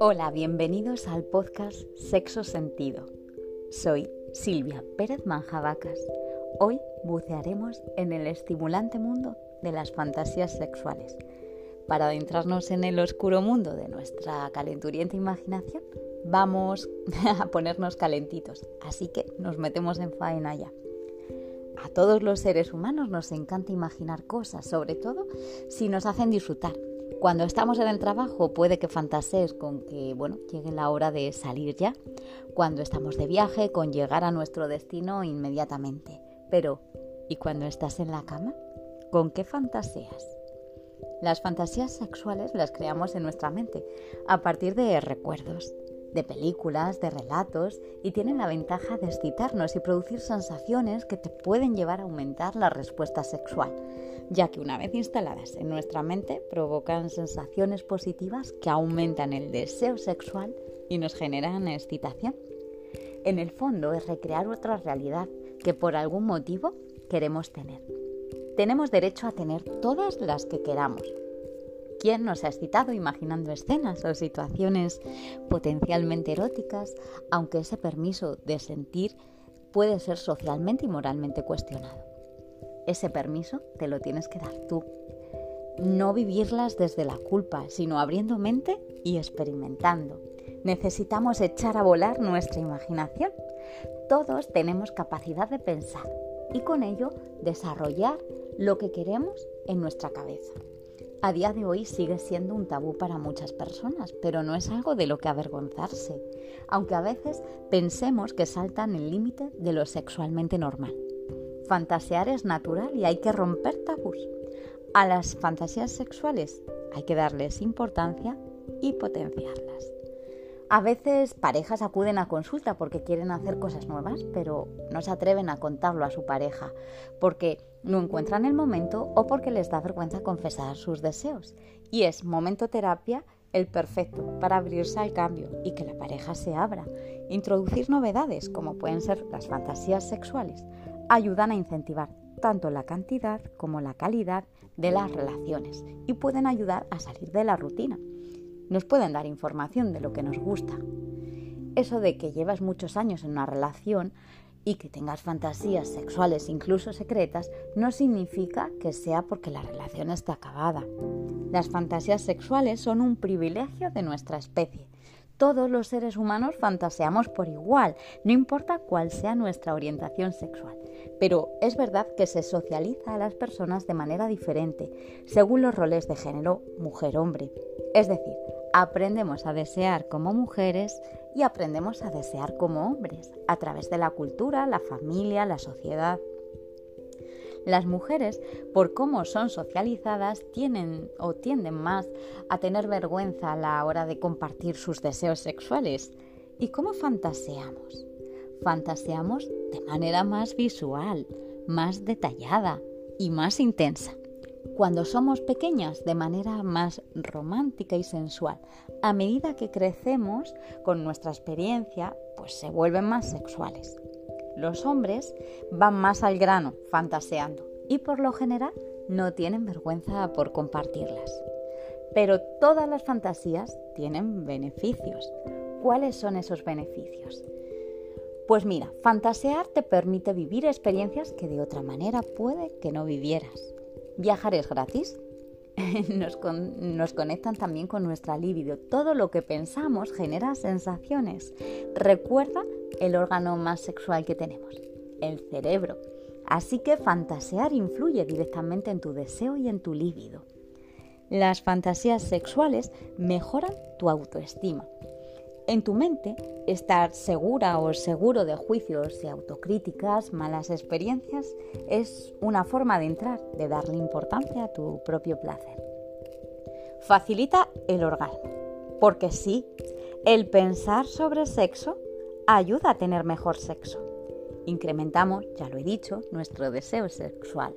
Hola, bienvenidos al podcast Sexo Sentido. Soy Silvia Pérez Manjabacas. Hoy bucearemos en el estimulante mundo de las fantasías sexuales. Para adentrarnos en el oscuro mundo de nuestra calenturienta imaginación, vamos a ponernos calentitos, así que nos metemos en faena ya. A todos los seres humanos nos encanta imaginar cosas, sobre todo si nos hacen disfrutar cuando estamos en el trabajo puede que fantasees con que, bueno, llegue la hora de salir ya. Cuando estamos de viaje, con llegar a nuestro destino inmediatamente. Pero, ¿y cuando estás en la cama? ¿Con qué fantaseas? Las fantasías sexuales las creamos en nuestra mente a partir de recuerdos, de películas, de relatos y tienen la ventaja de excitarnos y producir sensaciones que te pueden llevar a aumentar la respuesta sexual ya que una vez instaladas en nuestra mente provocan sensaciones positivas que aumentan el deseo sexual y nos generan excitación. En el fondo es recrear otra realidad que por algún motivo queremos tener. Tenemos derecho a tener todas las que queramos. ¿Quién nos ha excitado imaginando escenas o situaciones potencialmente eróticas, aunque ese permiso de sentir puede ser socialmente y moralmente cuestionado? ese permiso te lo tienes que dar tú. No vivirlas desde la culpa, sino abriendo mente y experimentando. Necesitamos echar a volar nuestra imaginación. Todos tenemos capacidad de pensar y con ello desarrollar lo que queremos en nuestra cabeza. A día de hoy sigue siendo un tabú para muchas personas, pero no es algo de lo que avergonzarse, aunque a veces pensemos que saltan el límite de lo sexualmente normal. Fantasear es natural y hay que romper tabús. A las fantasías sexuales hay que darles importancia y potenciarlas. A veces parejas acuden a consulta porque quieren hacer cosas nuevas, pero no se atreven a contarlo a su pareja porque no encuentran el momento o porque les da vergüenza confesar sus deseos. Y es momento terapia el perfecto para abrirse al cambio y que la pareja se abra. Introducir novedades como pueden ser las fantasías sexuales ayudan a incentivar tanto la cantidad como la calidad de las relaciones y pueden ayudar a salir de la rutina. Nos pueden dar información de lo que nos gusta. Eso de que llevas muchos años en una relación y que tengas fantasías sexuales incluso secretas no significa que sea porque la relación está acabada. Las fantasías sexuales son un privilegio de nuestra especie todos los seres humanos fantaseamos por igual, no importa cuál sea nuestra orientación sexual. Pero es verdad que se socializa a las personas de manera diferente, según los roles de género mujer-hombre. Es decir, aprendemos a desear como mujeres y aprendemos a desear como hombres, a través de la cultura, la familia, la sociedad. Las mujeres, por cómo son socializadas, tienen o tienden más a tener vergüenza a la hora de compartir sus deseos sexuales. ¿Y cómo fantaseamos? Fantaseamos de manera más visual, más detallada y más intensa. Cuando somos pequeñas, de manera más romántica y sensual. A medida que crecemos con nuestra experiencia, pues se vuelven más sexuales. Los hombres van más al grano, fantaseando, y por lo general no tienen vergüenza por compartirlas. Pero todas las fantasías tienen beneficios. ¿Cuáles son esos beneficios? Pues mira, fantasear te permite vivir experiencias que de otra manera puede que no vivieras. Viajar es gratis, nos, conectan también con nuestra libido. Todo lo que pensamos genera sensaciones. Recuerda el órgano más sexual que tenemos, el cerebro. Así que fantasear influye directamente en tu deseo y en tu líbido. Las fantasías sexuales mejoran tu autoestima. En tu mente, estar segura o seguro de juicios y autocríticas, malas experiencias, es una forma de entrar, de darle importancia a tu propio placer. Facilita el orgasmo, porque sí, el pensar sobre sexo ayuda a tener mejor sexo. Incrementamos, ya lo he dicho, nuestro deseo sexual.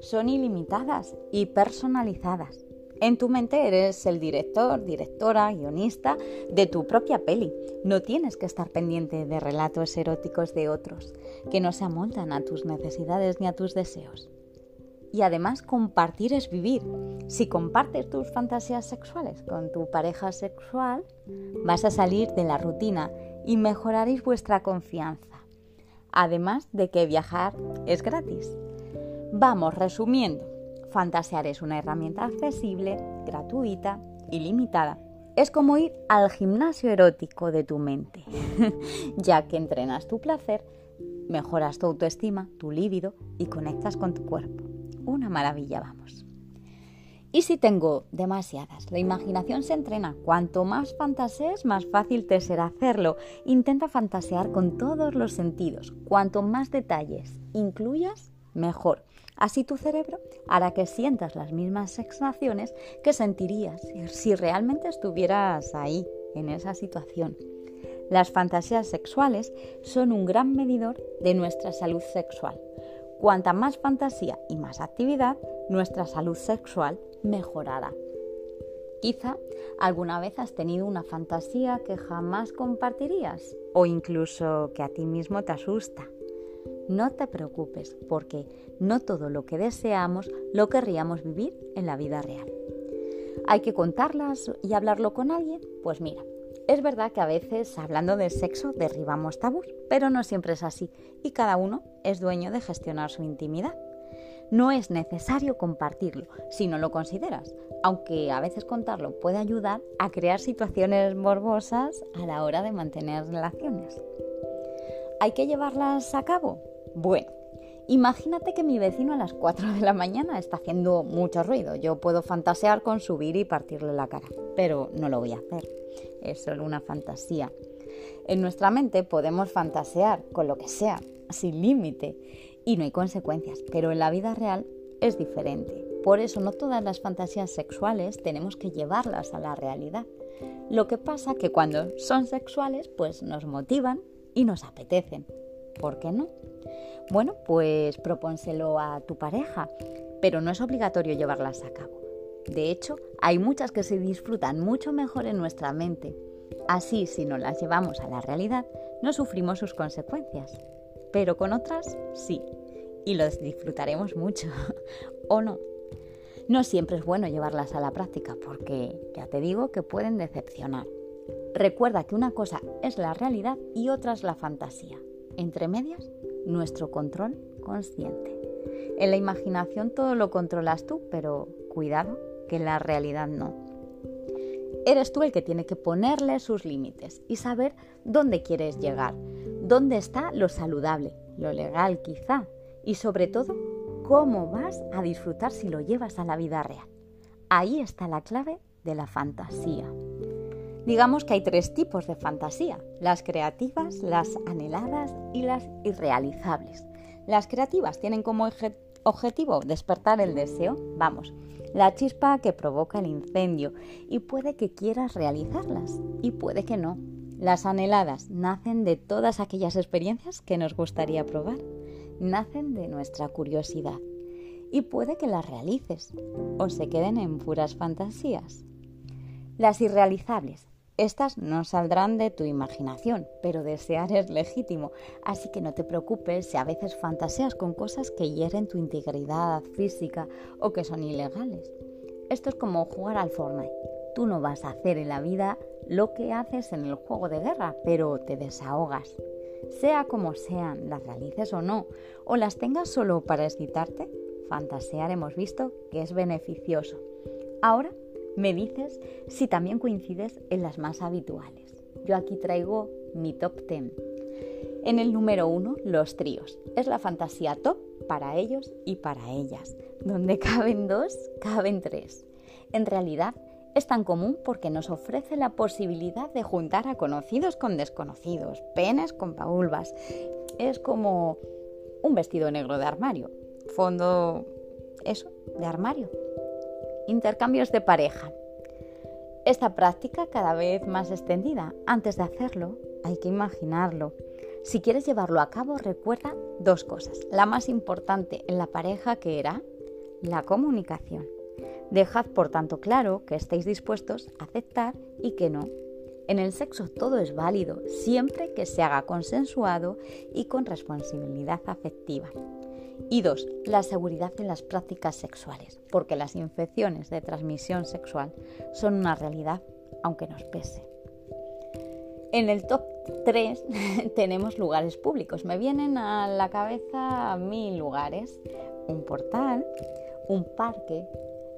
Son ilimitadas y personalizadas. En tu mente eres el director, directora, guionista de tu propia peli. No tienes que estar pendiente de relatos eróticos de otros que no se amoldan a tus necesidades ni a tus deseos. y además compartir es vivir. Si compartes tus fantasías sexuales con tu pareja sexual, vas a salir de la rutina y mejoraréis vuestra confianza. Además de que viajar es gratis. Vamos, resumiendo, fantasear es una herramienta accesible, gratuita y limitada. Es como ir al gimnasio erótico de tu mente, ya que entrenas tu placer, mejoras tu autoestima, tu líbido y conectas con tu cuerpo. Una maravilla, vamos. Y si tengo demasiadas, la imaginación se entrena. Cuanto más fantasees, más fácil te será hacerlo. Intenta fantasear con todos los sentidos. Cuanto más detalles incluyas, mejor. Así tu cerebro hará que sientas las mismas sensaciones que sentirías si realmente estuvieras ahí, en esa situación. Las fantasías sexuales son un gran medidor de nuestra salud sexual. Cuanta más fantasía y más actividad, nuestra salud sexual mejorará. Quizá alguna vez has tenido una fantasía que jamás compartirías o incluso que a ti mismo te asusta. No te preocupes porque no todo lo que deseamos lo querríamos vivir en la vida real. ¿Hay que contarlas y hablarlo con alguien? Pues mira, es verdad que a veces hablando de sexo derribamos tabús, pero no siempre es así y cada uno es dueño de gestionar su intimidad. No es necesario compartirlo si no lo consideras, aunque a veces contarlo puede ayudar a crear situaciones morbosas a la hora de mantener relaciones. ¿Hay que llevarlas a cabo? Bueno, Imagínate que mi vecino a las 4 de la mañana está haciendo mucho ruido. Yo puedo fantasear con subir y partirle la cara, pero no lo voy a hacer. Es solo una fantasía. En nuestra mente podemos fantasear con lo que sea, sin límite, y no hay consecuencias, pero en la vida real es diferente. Por eso no todas las fantasías sexuales tenemos que llevarlas a la realidad. Lo que pasa que cuando son sexuales, pues nos motivan y nos apetecen. ¿Por qué no? Bueno, pues propónselo a tu pareja, pero no es obligatorio llevarlas a cabo. De hecho, hay muchas que se disfrutan mucho mejor en nuestra mente. Así, si no las llevamos a la realidad, no sufrimos sus consecuencias. Pero con otras, sí. Y los disfrutaremos mucho. ¿O no? No siempre es bueno llevarlas a la práctica porque ya te digo que pueden decepcionar. Recuerda que una cosa es la realidad y otra es la fantasía. Entre medias, nuestro control consciente. En la imaginación todo lo controlas tú, pero cuidado, que en la realidad no. Eres tú el que tiene que ponerle sus límites y saber dónde quieres llegar, dónde está lo saludable, lo legal quizá, y sobre todo, cómo vas a disfrutar si lo llevas a la vida real. Ahí está la clave de la fantasía. Digamos que hay tres tipos de fantasía, las creativas, las anheladas y las irrealizables. Las creativas tienen como objetivo despertar el deseo, vamos, la chispa que provoca el incendio y puede que quieras realizarlas y puede que no. Las anheladas nacen de todas aquellas experiencias que nos gustaría probar, nacen de nuestra curiosidad y puede que las realices o se queden en puras fantasías. Las irrealizables estas no saldrán de tu imaginación, pero desear es legítimo, así que no te preocupes si a veces fantaseas con cosas que hieren tu integridad física o que son ilegales. Esto es como jugar al Fortnite. Tú no vas a hacer en la vida lo que haces en el juego de guerra, pero te desahogas. Sea como sean, las realices o no, o las tengas solo para excitarte, fantasear hemos visto que es beneficioso. Ahora me dices si también coincides en las más habituales. Yo aquí traigo mi top 10. En el número 1, los tríos. Es la fantasía top para ellos y para ellas. Donde caben dos, caben tres. En realidad, es tan común porque nos ofrece la posibilidad de juntar a conocidos con desconocidos, penes con paulvas. Es como un vestido negro de armario. Fondo, eso, de armario intercambios de pareja. Esta práctica cada vez más extendida. Antes de hacerlo, hay que imaginarlo. Si quieres llevarlo a cabo, recuerda dos cosas. La más importante en la pareja que era la comunicación. Dejad por tanto claro que estéis dispuestos a aceptar y que no. En el sexo todo es válido, siempre que se haga consensuado y con responsabilidad afectiva. Y dos, la seguridad en las prácticas sexuales, porque las infecciones de transmisión sexual son una realidad, aunque nos pese. En el top 3 tenemos lugares públicos. Me vienen a la cabeza mil lugares. Un portal, un parque,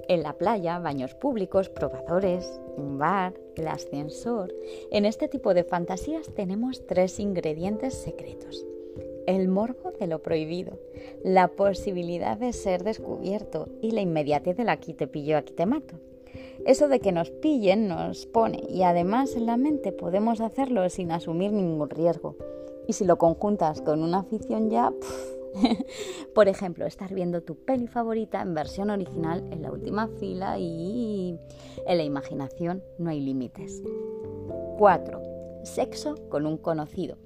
en la playa, baños públicos, probadores, un bar, el ascensor. En este tipo de fantasías tenemos tres ingredientes secretos el morbo de lo prohibido, la posibilidad de ser descubierto y la inmediatez del aquí te pillo, aquí te mato. Eso de que nos pillen nos pone y además en la mente podemos hacerlo sin asumir ningún riesgo. Y si lo conjuntas con una afición ya, por ejemplo, estar viendo tu peli favorita en versión original en la última fila y en la imaginación no hay límites. 4. Sexo con un conocido.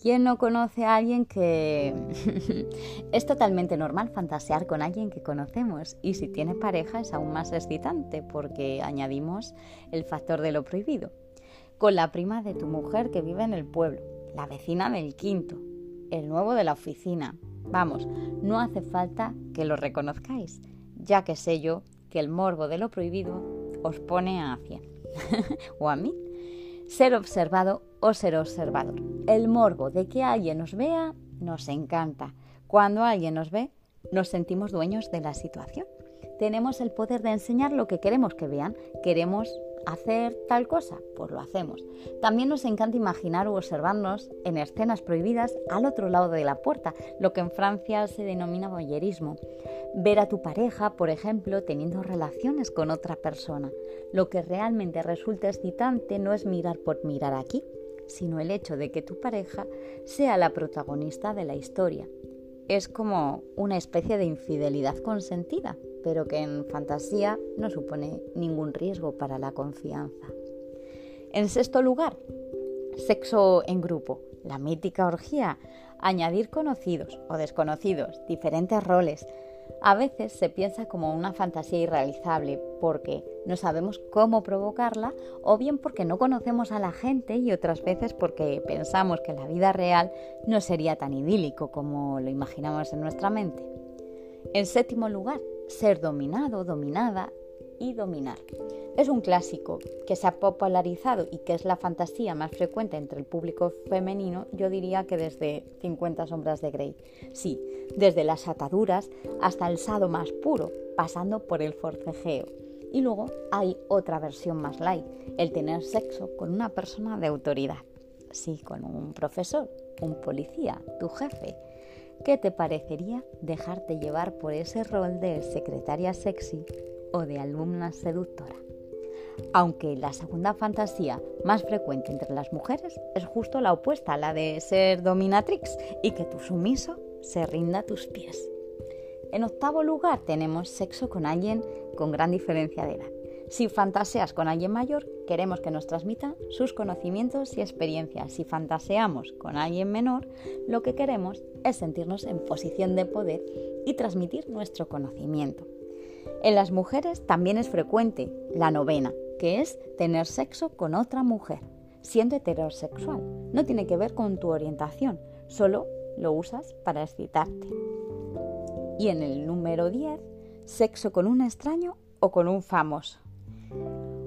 ¿Quién no conoce a alguien que... es totalmente normal fantasear con alguien que conocemos y si tiene pareja es aún más excitante porque añadimos el factor de lo prohibido. Con la prima de tu mujer que vive en el pueblo, la vecina del quinto, el nuevo de la oficina. Vamos, no hace falta que lo reconozcáis, ya que sé yo que el morbo de lo prohibido os pone a 100. o a mí ser observado o ser observador. El morbo de que alguien nos vea nos encanta. Cuando alguien nos ve, nos sentimos dueños de la situación. Tenemos el poder de enseñar lo que queremos que vean. Queremos hacer tal cosa, pues lo hacemos. También nos encanta imaginar o observarnos en escenas prohibidas al otro lado de la puerta, lo que en Francia se denomina boyerismo. Ver a tu pareja, por ejemplo, teniendo relaciones con otra persona. Lo que realmente resulta excitante no es mirar por mirar aquí, sino el hecho de que tu pareja sea la protagonista de la historia. Es como una especie de infidelidad consentida, pero que en fantasía no supone ningún riesgo para la confianza. En sexto lugar, sexo en grupo, la mítica orgía, añadir conocidos o desconocidos, diferentes roles, a veces se piensa como una fantasía irrealizable porque no sabemos cómo provocarla o bien porque no conocemos a la gente y otras veces porque pensamos que la vida real no sería tan idílico como lo imaginamos en nuestra mente. En séptimo lugar, ser dominado, dominada y dominar. Es un clásico que se ha popularizado y que es la fantasía más frecuente entre el público femenino, yo diría que desde 50 sombras de Grey. Sí, desde las ataduras hasta el sado más puro, pasando por el forcejeo. Y luego hay otra versión más light, el tener sexo con una persona de autoridad. Sí, con un profesor, un policía, tu jefe. ¿Qué te parecería dejarte llevar por ese rol de secretaria sexy o de alumna seductora. Aunque la segunda fantasía más frecuente entre las mujeres es justo la opuesta, la de ser dominatrix y que tu sumiso se rinda a tus pies. En octavo lugar tenemos sexo con alguien con gran diferencia de edad. Si fantaseas con alguien mayor, queremos que nos transmita sus conocimientos y experiencias. Si fantaseamos con alguien menor, lo que queremos es sentirnos en posición de poder y transmitir nuestro conocimiento. En las mujeres también es frecuente la novena, que es tener sexo con otra mujer, siendo heterosexual. No tiene que ver con tu orientación, solo lo usas para excitarte. Y en el número 10, sexo con un extraño o con un famoso.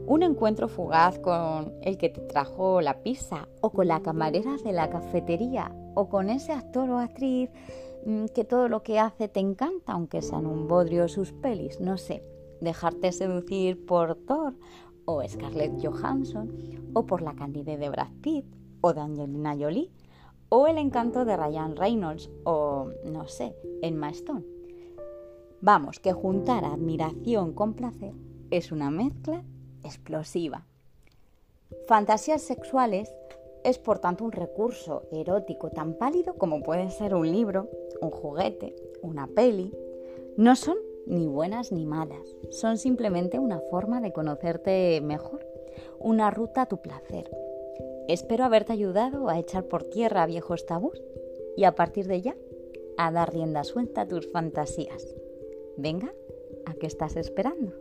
Un encuentro fugaz con el que te trajo la pizza o con la camarera de la cafetería o con ese actor o actriz Mm, que todo lo que hace te encanta, aunque sean un bodrio sus pelis, no sé, dejarte seducir por Thor o Scarlett Johansson o por la candidez de Brad Pitt o de Angelina Jolie o el encanto de Ryan Reynolds o, no sé, Emma Stone. Vamos, que juntar admiración con placer es una mezcla explosiva. Fantasías sexuales es por tanto un recurso erótico tan pálido como puede ser un libro, un juguete, una peli. No son ni buenas ni malas, son simplemente una forma de conocerte mejor, una ruta a tu placer. Espero haberte ayudado a echar por tierra viejos tabús y a partir de ya a dar rienda suelta a tus fantasías. Venga, ¿a qué estás esperando?